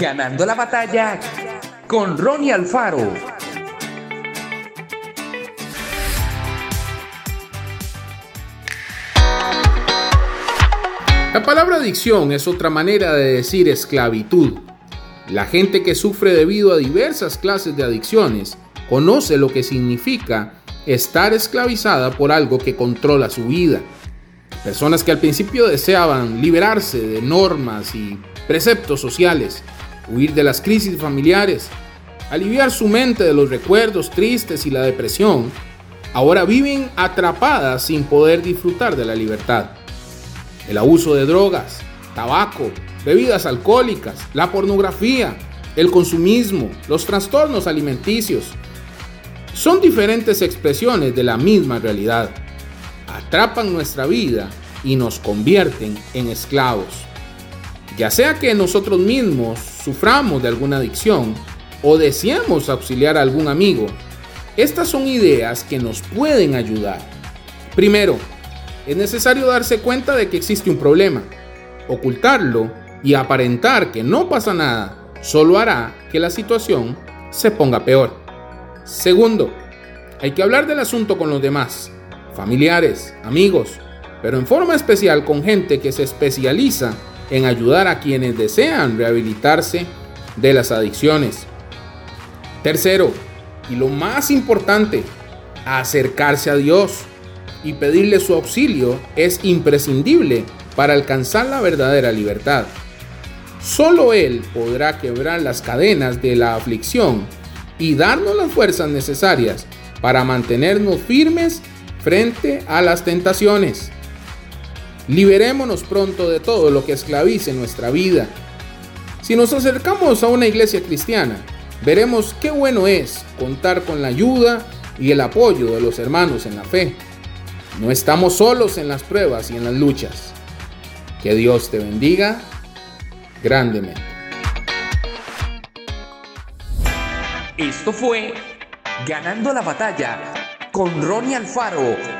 Ganando la batalla con Ronnie Alfaro. La palabra adicción es otra manera de decir esclavitud. La gente que sufre debido a diversas clases de adicciones conoce lo que significa estar esclavizada por algo que controla su vida. Personas que al principio deseaban liberarse de normas y preceptos sociales, huir de las crisis familiares, aliviar su mente de los recuerdos tristes y la depresión, ahora viven atrapadas sin poder disfrutar de la libertad. El abuso de drogas, tabaco, bebidas alcohólicas, la pornografía, el consumismo, los trastornos alimenticios, son diferentes expresiones de la misma realidad. Atrapan nuestra vida y nos convierten en esclavos. Ya sea que nosotros mismos suframos de alguna adicción o deseamos auxiliar a algún amigo, estas son ideas que nos pueden ayudar. Primero, es necesario darse cuenta de que existe un problema. Ocultarlo y aparentar que no pasa nada solo hará que la situación se ponga peor. Segundo, hay que hablar del asunto con los demás, familiares, amigos, pero en forma especial con gente que se especializa en ayudar a quienes desean rehabilitarse de las adicciones. Tercero, y lo más importante, acercarse a Dios y pedirle su auxilio es imprescindible para alcanzar la verdadera libertad. Solo Él podrá quebrar las cadenas de la aflicción y darnos las fuerzas necesarias para mantenernos firmes frente a las tentaciones. Liberémonos pronto de todo lo que esclavice nuestra vida. Si nos acercamos a una iglesia cristiana, veremos qué bueno es contar con la ayuda y el apoyo de los hermanos en la fe. No estamos solos en las pruebas y en las luchas. Que Dios te bendiga grandemente. Esto fue Ganando la batalla con Ronnie Alfaro.